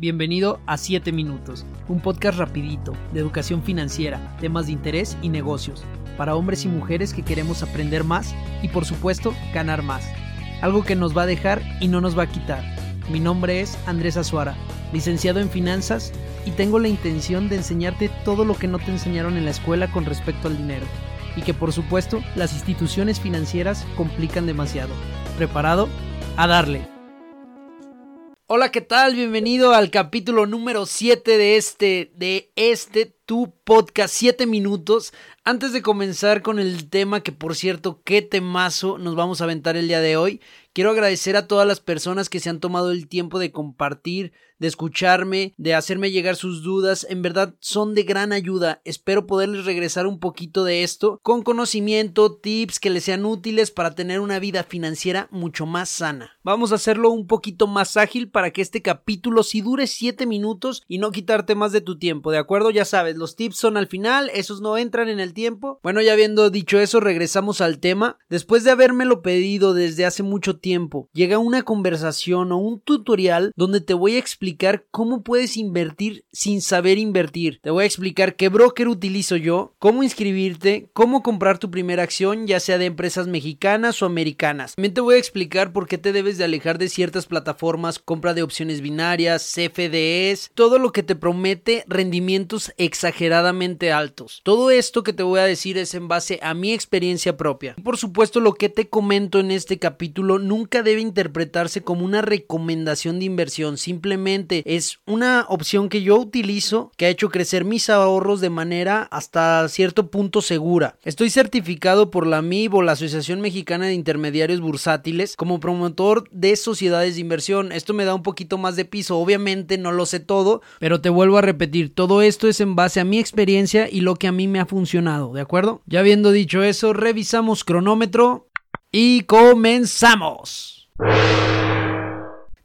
Bienvenido a 7 Minutos, un podcast rapidito de educación financiera, temas de interés y negocios, para hombres y mujeres que queremos aprender más y por supuesto ganar más. Algo que nos va a dejar y no nos va a quitar. Mi nombre es Andrés Azuara, licenciado en finanzas y tengo la intención de enseñarte todo lo que no te enseñaron en la escuela con respecto al dinero y que por supuesto las instituciones financieras complican demasiado. ¿Preparado? A darle. Hola, ¿qué tal? Bienvenido al capítulo número 7 de este, de este, tu podcast, 7 minutos. Antes de comenzar con el tema, que por cierto, qué temazo nos vamos a aventar el día de hoy, quiero agradecer a todas las personas que se han tomado el tiempo de compartir de escucharme, de hacerme llegar sus dudas, en verdad son de gran ayuda. Espero poderles regresar un poquito de esto con conocimiento, tips que les sean útiles para tener una vida financiera mucho más sana. Vamos a hacerlo un poquito más ágil para que este capítulo sí dure 7 minutos y no quitarte más de tu tiempo, ¿de acuerdo? Ya sabes, los tips son al final, esos no entran en el tiempo. Bueno, ya habiendo dicho eso, regresamos al tema. Después de habérmelo pedido desde hace mucho tiempo, llega una conversación o un tutorial donde te voy a explicar cómo puedes invertir sin saber invertir. Te voy a explicar qué broker utilizo yo, cómo inscribirte, cómo comprar tu primera acción, ya sea de empresas mexicanas o americanas. También te voy a explicar por qué te debes de alejar de ciertas plataformas, compra de opciones binarias, CFDs, todo lo que te promete rendimientos exageradamente altos. Todo esto que te voy a decir es en base a mi experiencia propia. Por supuesto, lo que te comento en este capítulo nunca debe interpretarse como una recomendación de inversión, simplemente es una opción que yo utilizo que ha hecho crecer mis ahorros de manera hasta cierto punto segura. Estoy certificado por la MIB la Asociación Mexicana de Intermediarios Bursátiles como promotor de sociedades de inversión. Esto me da un poquito más de piso. Obviamente no lo sé todo, pero te vuelvo a repetir, todo esto es en base a mi experiencia y lo que a mí me ha funcionado, ¿de acuerdo? Ya habiendo dicho eso, revisamos cronómetro y comenzamos.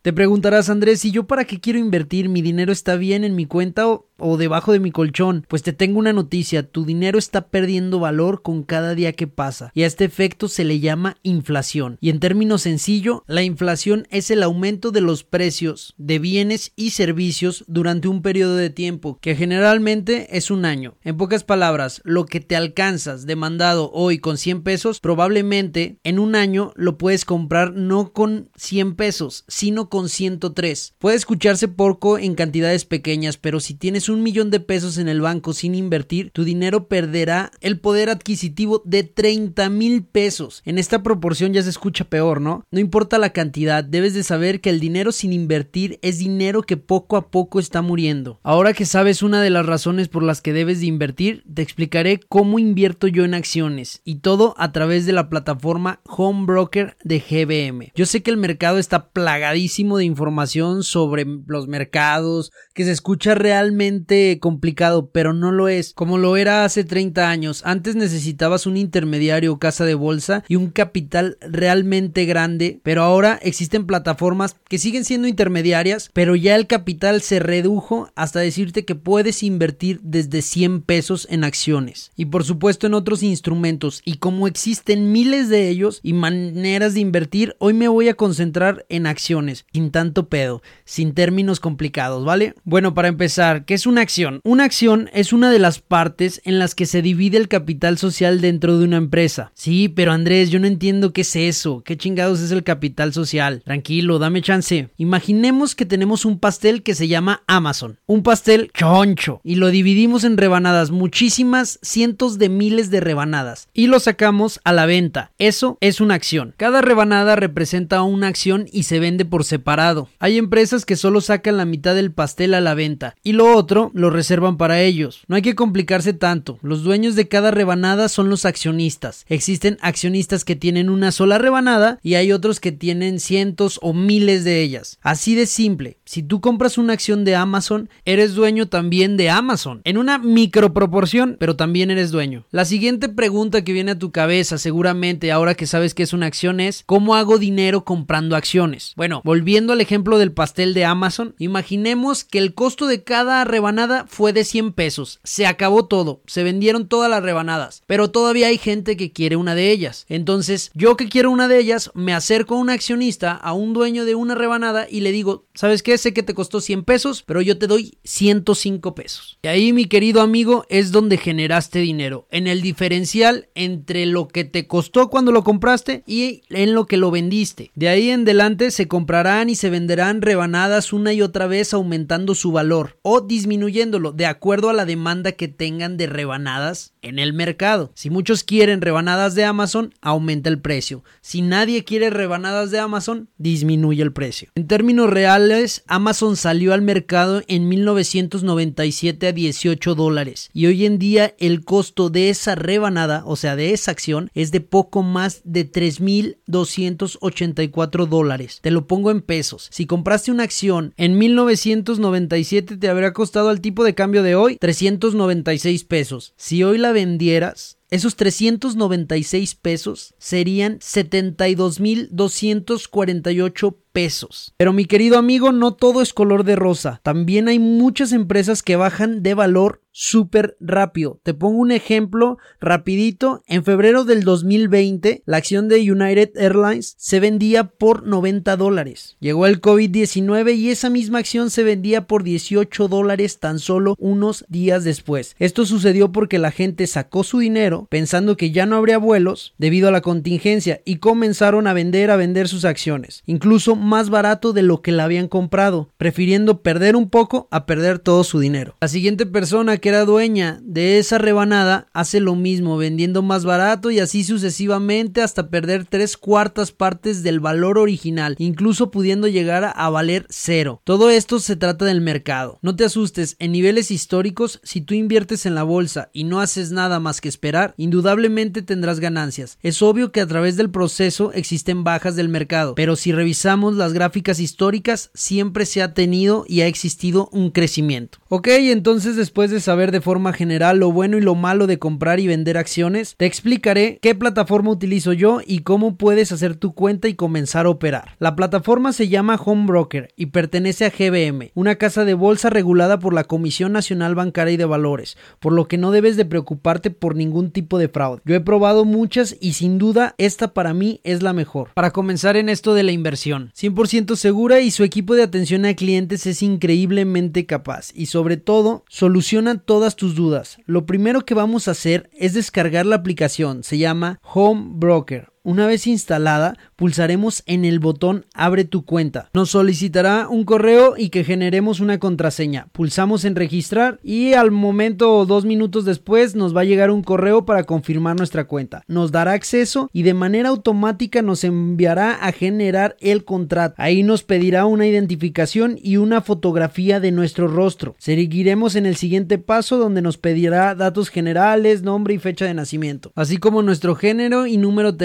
Te preguntarás, Andrés, si yo para qué quiero invertir, mi dinero está bien en mi cuenta o, o debajo de mi colchón. Pues te tengo una noticia, tu dinero está perdiendo valor con cada día que pasa y a este efecto se le llama inflación. Y en términos sencillo, la inflación es el aumento de los precios de bienes y servicios durante un periodo de tiempo que generalmente es un año. En pocas palabras, lo que te alcanzas demandado hoy con 100 pesos, probablemente en un año lo puedes comprar no con 100 pesos, sino con 103. Puede escucharse poco en cantidades pequeñas, pero si tienes un millón de pesos en el banco sin invertir, tu dinero perderá el poder adquisitivo de 30 mil pesos. En esta proporción ya se escucha peor, ¿no? No importa la cantidad, debes de saber que el dinero sin invertir es dinero que poco a poco está muriendo. Ahora que sabes una de las razones por las que debes de invertir, te explicaré cómo invierto yo en acciones y todo a través de la plataforma Home Broker de GBM. Yo sé que el mercado está plagadísimo de información sobre los mercados, que se escucha realmente complicado, pero no lo es, como lo era hace 30 años. Antes necesitabas un intermediario o casa de bolsa y un capital realmente grande, pero ahora existen plataformas que siguen siendo intermediarias, pero ya el capital se redujo hasta decirte que puedes invertir desde 100 pesos en acciones y por supuesto en otros instrumentos y como existen miles de ellos y maneras de invertir, hoy me voy a concentrar en acciones, sin tanto pedo, sin términos complicados, ¿vale? Bueno, para empezar, ¿qué es una acción? Una acción es una de las partes en las que se divide el capital social dentro de una empresa. Sí, pero Andrés, yo no entiendo qué es eso. ¿Qué chingados es el capital social? Tranquilo, dame chance. Imaginemos que tenemos un pastel que se llama Amazon. Un pastel choncho. Y lo dividimos en rebanadas, muchísimas, cientos de miles de rebanadas. Y lo sacamos a la venta. Eso es una acción. Cada rebanada representa una acción y se vende por separado. Hay empresas que solo sacan la mitad del pastel a la venta. Y lo otro lo reservan para ellos. No hay que complicarse tanto. Los dueños de cada rebanada son los accionistas. Existen accionistas que tienen una sola rebanada y hay otros que tienen cientos o miles de ellas. Así de simple. Si tú compras una acción de Amazon, eres dueño también de Amazon. En una microproporción, pero también eres dueño. La siguiente pregunta que viene a tu cabeza seguramente ahora que sabes que es una acción es ¿cómo hago dinero comprando acciones? Bueno, volviendo al ejemplo del pastel de Amazon, imaginemos que el costo de cada rebanada rebanada fue de 100 pesos. Se acabó todo. Se vendieron todas las rebanadas. Pero todavía hay gente que quiere una de ellas. Entonces, yo que quiero una de ellas, me acerco a un accionista, a un dueño de una rebanada y le digo, ¿sabes qué? Sé que te costó 100 pesos, pero yo te doy 105 pesos. Y ahí, mi querido amigo, es donde generaste dinero. En el diferencial entre lo que te costó cuando lo compraste y en lo que lo vendiste. De ahí en adelante se comprarán y se venderán rebanadas una y otra vez aumentando su valor o disminuyéndolo de acuerdo a la demanda que tengan de rebanadas en el mercado. Si muchos quieren rebanadas de Amazon, aumenta el precio. Si nadie quiere rebanadas de Amazon, disminuye el precio. En términos reales, Amazon salió al mercado en 1997 a 18 dólares y hoy en día el costo de esa rebanada, o sea, de esa acción, es de poco más de 3.284 dólares. Te lo pongo en pesos. Si compraste una acción en 1997 te habrá costado al tipo de cambio de hoy 396 pesos. Si hoy la vendieras, esos 396 pesos serían 72.248 pesos. Pero mi querido amigo, no todo es color de rosa. También hay muchas empresas que bajan de valor súper rápido. Te pongo un ejemplo rapidito. En febrero del 2020, la acción de United Airlines se vendía por 90 dólares. Llegó el COVID-19 y esa misma acción se vendía por 18 dólares tan solo unos días después. Esto sucedió porque la gente sacó su dinero pensando que ya no habría vuelos debido a la contingencia y comenzaron a vender a vender sus acciones. Incluso más barato de lo que la habían comprado, prefiriendo perder un poco a perder todo su dinero. La siguiente persona que era dueña de esa rebanada hace lo mismo, vendiendo más barato y así sucesivamente hasta perder tres cuartas partes del valor original, incluso pudiendo llegar a valer cero. Todo esto se trata del mercado. No te asustes, en niveles históricos, si tú inviertes en la bolsa y no haces nada más que esperar, indudablemente tendrás ganancias. Es obvio que a través del proceso existen bajas del mercado, pero si revisamos las gráficas históricas, siempre se ha tenido y ha existido un crecimiento. Ok, entonces después de saber de forma general lo bueno y lo malo de comprar y vender acciones, te explicaré qué plataforma utilizo yo y cómo puedes hacer tu cuenta y comenzar a operar. La plataforma se llama Home Broker y pertenece a GBM, una casa de bolsa regulada por la Comisión Nacional Bancaria y de Valores, por lo que no debes de preocuparte por ningún tipo de fraude. Yo he probado muchas y sin duda esta para mí es la mejor. Para comenzar en esto de la inversión, 100% segura y su equipo de atención a clientes es increíblemente capaz. Y sobre todo soluciona todas tus dudas. Lo primero que vamos a hacer es descargar la aplicación, se llama Home Broker una vez instalada, pulsaremos en el botón Abre tu cuenta. Nos solicitará un correo y que generemos una contraseña. Pulsamos en registrar y al momento o dos minutos después nos va a llegar un correo para confirmar nuestra cuenta. Nos dará acceso y de manera automática nos enviará a generar el contrato. Ahí nos pedirá una identificación y una fotografía de nuestro rostro. Seguiremos en el siguiente paso donde nos pedirá datos generales, nombre y fecha de nacimiento, así como nuestro género y número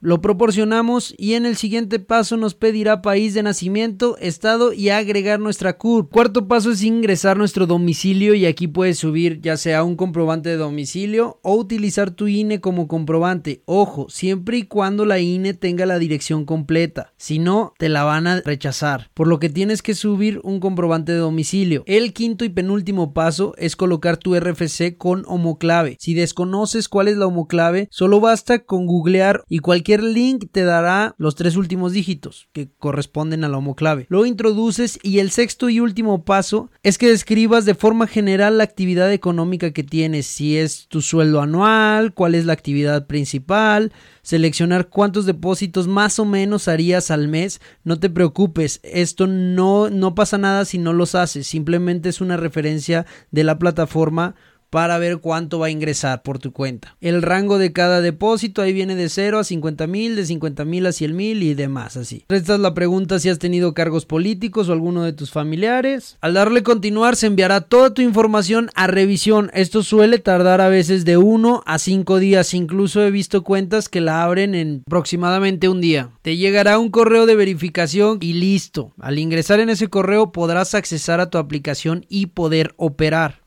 lo proporcionamos y en el siguiente paso nos pedirá país de nacimiento, estado y agregar nuestra CURP. Cuarto paso es ingresar nuestro domicilio y aquí puedes subir ya sea un comprobante de domicilio o utilizar tu INE como comprobante. Ojo, siempre y cuando la INE tenga la dirección completa. Si no, te la van a rechazar. Por lo que tienes que subir un comprobante de domicilio. El quinto y penúltimo paso es colocar tu RFC con homoclave. Si desconoces cuál es la homoclave, solo basta con googlear y cualquier link te dará los tres últimos dígitos que corresponden a la homoclave. Lo introduces y el sexto y último paso es que describas de forma general la actividad económica que tienes, si es tu sueldo anual, cuál es la actividad principal, seleccionar cuántos depósitos más o menos harías al mes. No te preocupes, esto no, no pasa nada si no los haces, simplemente es una referencia de la plataforma para ver cuánto va a ingresar por tu cuenta. El rango de cada depósito ahí viene de 0 a 50 mil, de 50 mil a 100 mil y demás así. Restas la pregunta si has tenido cargos políticos o alguno de tus familiares. Al darle continuar se enviará toda tu información a revisión. Esto suele tardar a veces de 1 a 5 días. Incluso he visto cuentas que la abren en aproximadamente un día. Te llegará un correo de verificación y listo. Al ingresar en ese correo podrás accesar a tu aplicación y poder operar.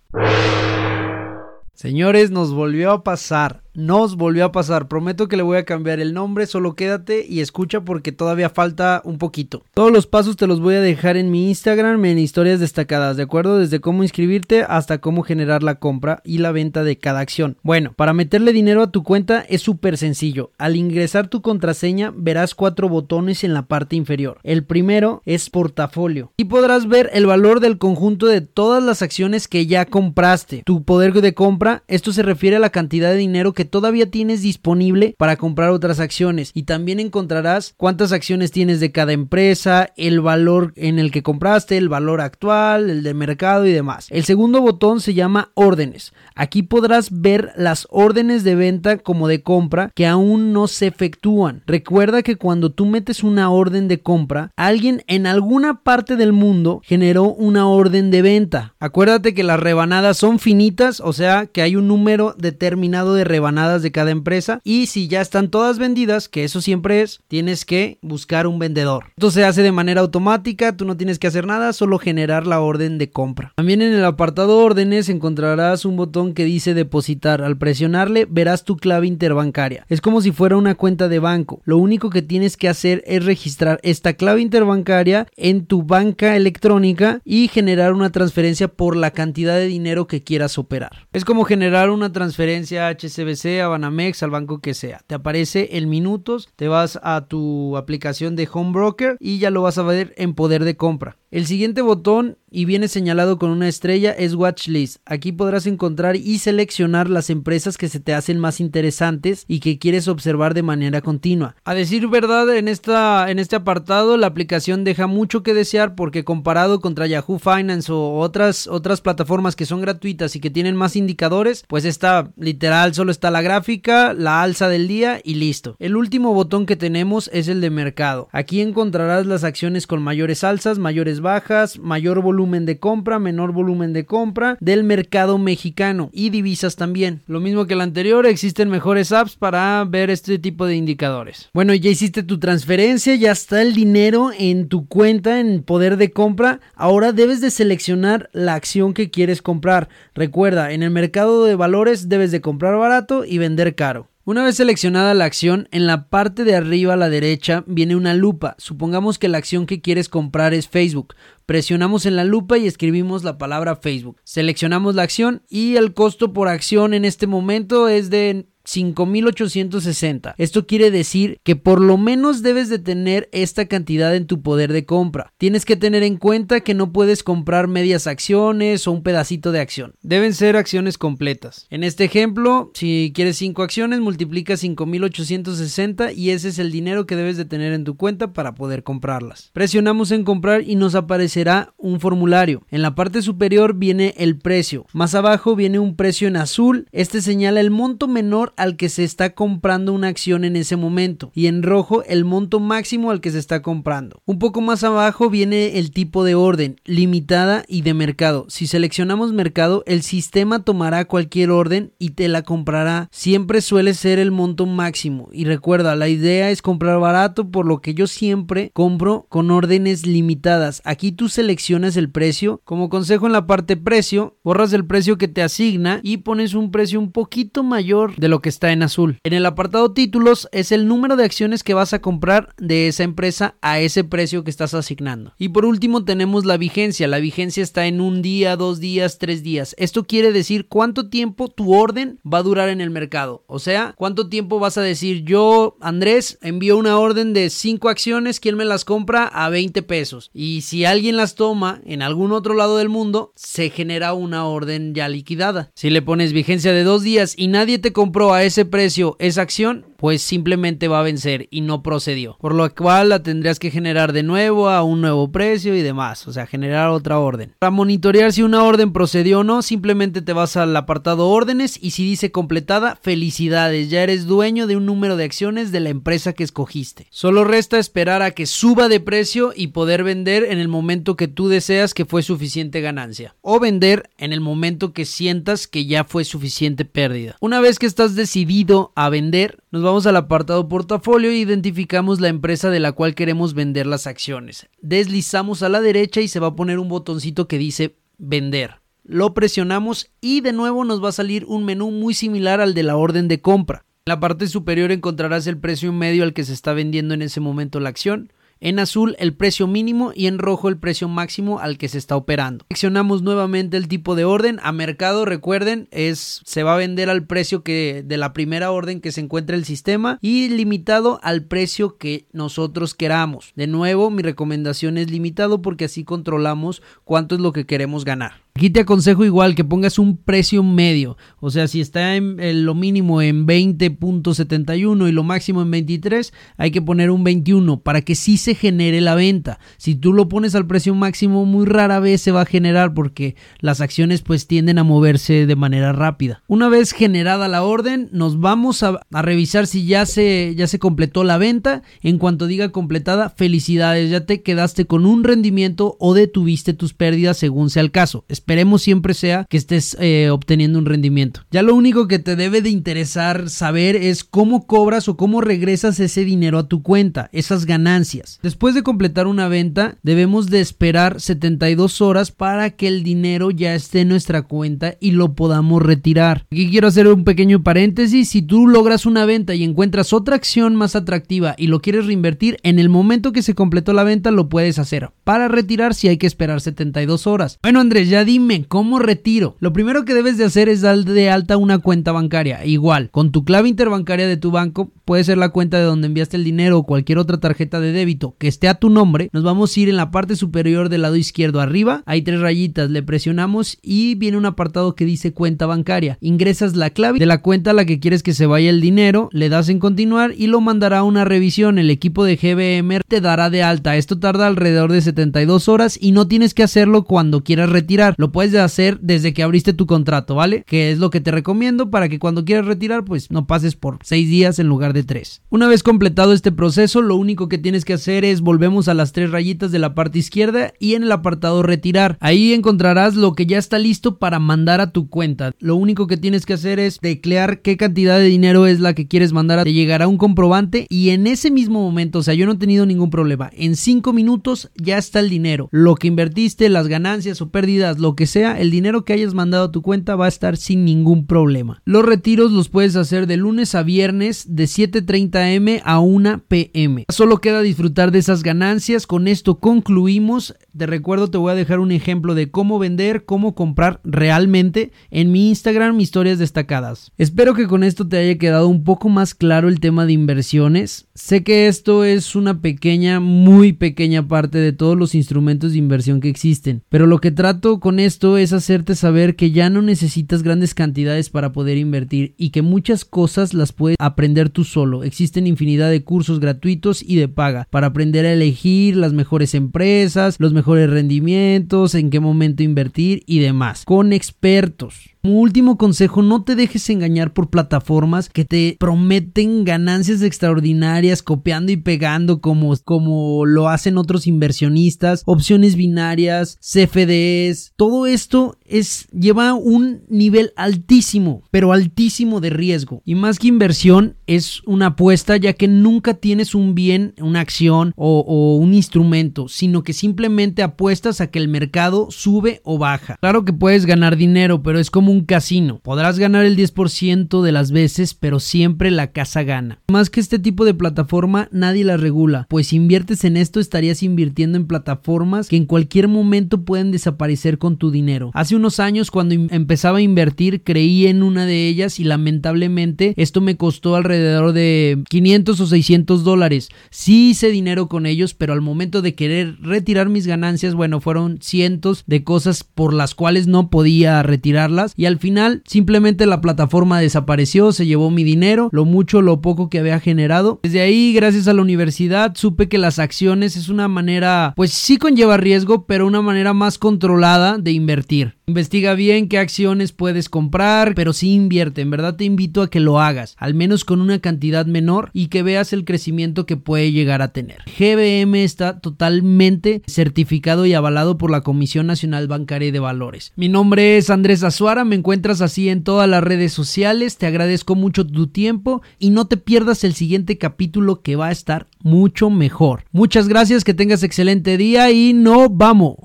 Señores, nos volvió a pasar nos volvió a pasar. Prometo que le voy a cambiar el nombre, solo quédate y escucha porque todavía falta un poquito. Todos los pasos te los voy a dejar en mi Instagram en historias destacadas, ¿de acuerdo? Desde cómo inscribirte hasta cómo generar la compra y la venta de cada acción. Bueno, para meterle dinero a tu cuenta es súper sencillo. Al ingresar tu contraseña verás cuatro botones en la parte inferior. El primero es portafolio y podrás ver el valor del conjunto de todas las acciones que ya compraste. Tu poder de compra, esto se refiere a la cantidad de dinero que todavía tienes disponible para comprar otras acciones y también encontrarás cuántas acciones tienes de cada empresa, el valor en el que compraste, el valor actual, el de mercado y demás. El segundo botón se llama órdenes. Aquí podrás ver las órdenes de venta como de compra que aún no se efectúan. Recuerda que cuando tú metes una orden de compra, alguien en alguna parte del mundo generó una orden de venta. Acuérdate que las rebanadas son finitas, o sea que hay un número determinado de rebanadas de cada empresa y si ya están todas vendidas, que eso siempre es, tienes que buscar un vendedor. Esto se hace de manera automática, tú no tienes que hacer nada, solo generar la orden de compra. También en el apartado órdenes encontrarás un botón que dice depositar. Al presionarle verás tu clave interbancaria. Es como si fuera una cuenta de banco. Lo único que tienes que hacer es registrar esta clave interbancaria en tu banca electrónica y generar una transferencia por la cantidad de dinero que quieras operar. Es como generar una transferencia HCBC a Banamex al banco que sea. Te aparece en minutos, te vas a tu aplicación de Home Broker y ya lo vas a ver en poder de compra. El siguiente botón y viene señalado con una estrella es Watchlist. Aquí podrás encontrar y seleccionar las empresas que se te hacen más interesantes y que quieres observar de manera continua. A decir verdad, en, esta, en este apartado la aplicación deja mucho que desear porque comparado contra Yahoo Finance o otras, otras plataformas que son gratuitas y que tienen más indicadores, pues está literal, solo está la gráfica, la alza del día y listo. El último botón que tenemos es el de mercado. Aquí encontrarás las acciones con mayores alzas, mayores bajas, mayor volumen de compra, menor volumen de compra del mercado mexicano y divisas también. Lo mismo que el anterior, existen mejores apps para ver este tipo de indicadores. Bueno, ya hiciste tu transferencia, ya está el dinero en tu cuenta en poder de compra. Ahora debes de seleccionar la acción que quieres comprar. Recuerda, en el mercado de valores debes de comprar barato y vender caro. Una vez seleccionada la acción, en la parte de arriba a la derecha viene una lupa. Supongamos que la acción que quieres comprar es Facebook. Presionamos en la lupa y escribimos la palabra Facebook. Seleccionamos la acción y el costo por acción en este momento es de 5860. Esto quiere decir que por lo menos debes de tener esta cantidad en tu poder de compra. Tienes que tener en cuenta que no puedes comprar medias acciones o un pedacito de acción. Deben ser acciones completas. En este ejemplo, si quieres 5 acciones, multiplica 5860 y ese es el dinero que debes de tener en tu cuenta para poder comprarlas. Presionamos en comprar y nos aparecerá un formulario. En la parte superior viene el precio. Más abajo viene un precio en azul. Este señala el monto menor al que se está comprando una acción en ese momento y en rojo el monto máximo al que se está comprando. Un poco más abajo viene el tipo de orden, limitada y de mercado. Si seleccionamos mercado, el sistema tomará cualquier orden y te la comprará. Siempre suele ser el monto máximo y recuerda, la idea es comprar barato, por lo que yo siempre compro con órdenes limitadas. Aquí tú seleccionas el precio. Como consejo en la parte precio, borras el precio que te asigna y pones un precio un poquito mayor de lo que está en azul. En el apartado títulos es el número de acciones que vas a comprar de esa empresa a ese precio que estás asignando. Y por último tenemos la vigencia. La vigencia está en un día, dos días, tres días. Esto quiere decir cuánto tiempo tu orden va a durar en el mercado. O sea, cuánto tiempo vas a decir yo, Andrés, envío una orden de cinco acciones, ¿quién me las compra? A 20 pesos. Y si alguien las toma en algún otro lado del mundo, se genera una orden ya liquidada. Si le pones vigencia de dos días y nadie te compró a ese precio esa acción, pues simplemente va a vencer y no procedió. Por lo cual la tendrías que generar de nuevo a un nuevo precio y demás, o sea, generar otra orden. Para monitorear si una orden procedió o no, simplemente te vas al apartado órdenes y si dice completada, felicidades, ya eres dueño de un número de acciones de la empresa que escogiste. Solo resta esperar a que suba de precio y poder vender en el momento que tú deseas que fue suficiente ganancia. O vender en el momento que sientas que ya fue suficiente pérdida. Una vez que estás decidido a vender, nos vamos al apartado portafolio e identificamos la empresa de la cual queremos vender las acciones. Deslizamos a la derecha y se va a poner un botoncito que dice vender. lo presionamos y de nuevo nos va a salir un menú muy similar al de la orden de compra. En la parte superior encontrarás el precio medio al que se está vendiendo en ese momento la acción en azul el precio mínimo y en rojo el precio máximo al que se está operando. Seleccionamos nuevamente el tipo de orden a mercado, recuerden, es se va a vender al precio que de la primera orden que se encuentra el sistema y limitado al precio que nosotros queramos. De nuevo, mi recomendación es limitado porque así controlamos cuánto es lo que queremos ganar. Aquí te aconsejo igual que pongas un precio medio, o sea, si está en, lo mínimo en 20.71 y lo máximo en 23, hay que poner un 21 para que sí se genere la venta. Si tú lo pones al precio máximo, muy rara vez se va a generar porque las acciones pues tienden a moverse de manera rápida. Una vez generada la orden, nos vamos a, a revisar si ya se, ya se completó la venta. En cuanto diga completada, felicidades, ya te quedaste con un rendimiento o detuviste tus pérdidas según sea el caso esperemos siempre sea que estés eh, obteniendo un rendimiento. Ya lo único que te debe de interesar saber es cómo cobras o cómo regresas ese dinero a tu cuenta, esas ganancias. Después de completar una venta, debemos de esperar 72 horas para que el dinero ya esté en nuestra cuenta y lo podamos retirar. Aquí quiero hacer un pequeño paréntesis, si tú logras una venta y encuentras otra acción más atractiva y lo quieres reinvertir, en el momento que se completó la venta lo puedes hacer. Para retirar si hay que esperar 72 horas. Bueno Andrés, ya dime, ¿cómo retiro? Lo primero que debes de hacer es dar de alta una cuenta bancaria. Igual, con tu clave interbancaria de tu banco, puede ser la cuenta de donde enviaste el dinero o cualquier otra tarjeta de débito que esté a tu nombre. Nos vamos a ir en la parte superior del lado izquierdo arriba. Hay tres rayitas, le presionamos y viene un apartado que dice cuenta bancaria. Ingresas la clave de la cuenta a la que quieres que se vaya el dinero, le das en continuar y lo mandará a una revisión. El equipo de GBM te dará de alta. Esto tarda alrededor de 72 horas y no tienes que hacerlo cuando quieras retirar lo puedes hacer desde que abriste tu contrato, ¿vale? Que es lo que te recomiendo para que cuando quieras retirar, pues no pases por seis días en lugar de tres. Una vez completado este proceso, lo único que tienes que hacer es volvemos a las tres rayitas de la parte izquierda y en el apartado retirar. Ahí encontrarás lo que ya está listo para mandar a tu cuenta. Lo único que tienes que hacer es teclear qué cantidad de dinero es la que quieres mandar. Te llegará un comprobante y en ese mismo momento, o sea, yo no he tenido ningún problema. En cinco minutos ya está el dinero. Lo que invertiste, las ganancias o pérdidas, lo que sea, el dinero que hayas mandado a tu cuenta va a estar sin ningún problema. Los retiros los puedes hacer de lunes a viernes de 7.30 m a 1 pm. Solo queda disfrutar de esas ganancias. Con esto concluimos. Te recuerdo, te voy a dejar un ejemplo de cómo vender, cómo comprar realmente en mi Instagram, historias destacadas. Espero que con esto te haya quedado un poco más claro el tema de inversiones. Sé que esto es una pequeña, muy pequeña parte de todos los instrumentos de inversión que existen, pero lo que trato esto es hacerte saber que ya no necesitas grandes cantidades para poder invertir y que muchas cosas las puedes aprender tú solo. Existen infinidad de cursos gratuitos y de paga para aprender a elegir las mejores empresas, los mejores rendimientos, en qué momento invertir y demás. Con expertos. Como último consejo, no te dejes engañar por plataformas que te prometen ganancias extraordinarias copiando y pegando como, como lo hacen otros inversionistas, opciones binarias, CFDs, todo esto es lleva un nivel altísimo, pero altísimo de riesgo. Y más que inversión es una apuesta ya que nunca tienes un bien, una acción o, un instrumento, sino que simplemente apuestas a que el mercado sube o baja. Claro que puedes ganar dinero, pero es como un casino. Podrás ganar el 10% de las veces, pero siempre la casa gana. Más que este tipo de plataforma, nadie la regula, pues si inviertes en esto estarías invirtiendo en plataformas que en cualquier momento pueden desaparecer con tu dinero. Hace unos años cuando empezaba a invertir creí en una de ellas y lamentablemente esto me costó alrededor de 500 o 600 dólares. Sí hice dinero con ellos, pero al momento de querer retirar mis ganancias, bueno, fueron cientos de cosas por las cuales no podía retirarlas y al final simplemente la plataforma desapareció, se llevó mi dinero, lo mucho, lo poco que había generado. Desde ahí, gracias a la universidad, supe que las acciones es una manera, pues sí conlleva riesgo, pero una manera más controlada de invertir. Investiga bien qué acciones puedes comprar, pero sí invierte. En verdad te invito a que lo hagas, al menos con una cantidad menor y que veas el crecimiento que puede llegar a tener. GBM está totalmente certificado y avalado por la Comisión Nacional Bancaria de Valores. Mi nombre es Andrés Azuara, me encuentras así en todas las redes sociales. Te agradezco mucho tu tiempo y no te pierdas el siguiente capítulo que va a estar mucho mejor. Muchas gracias, que tengas excelente día y no vamos.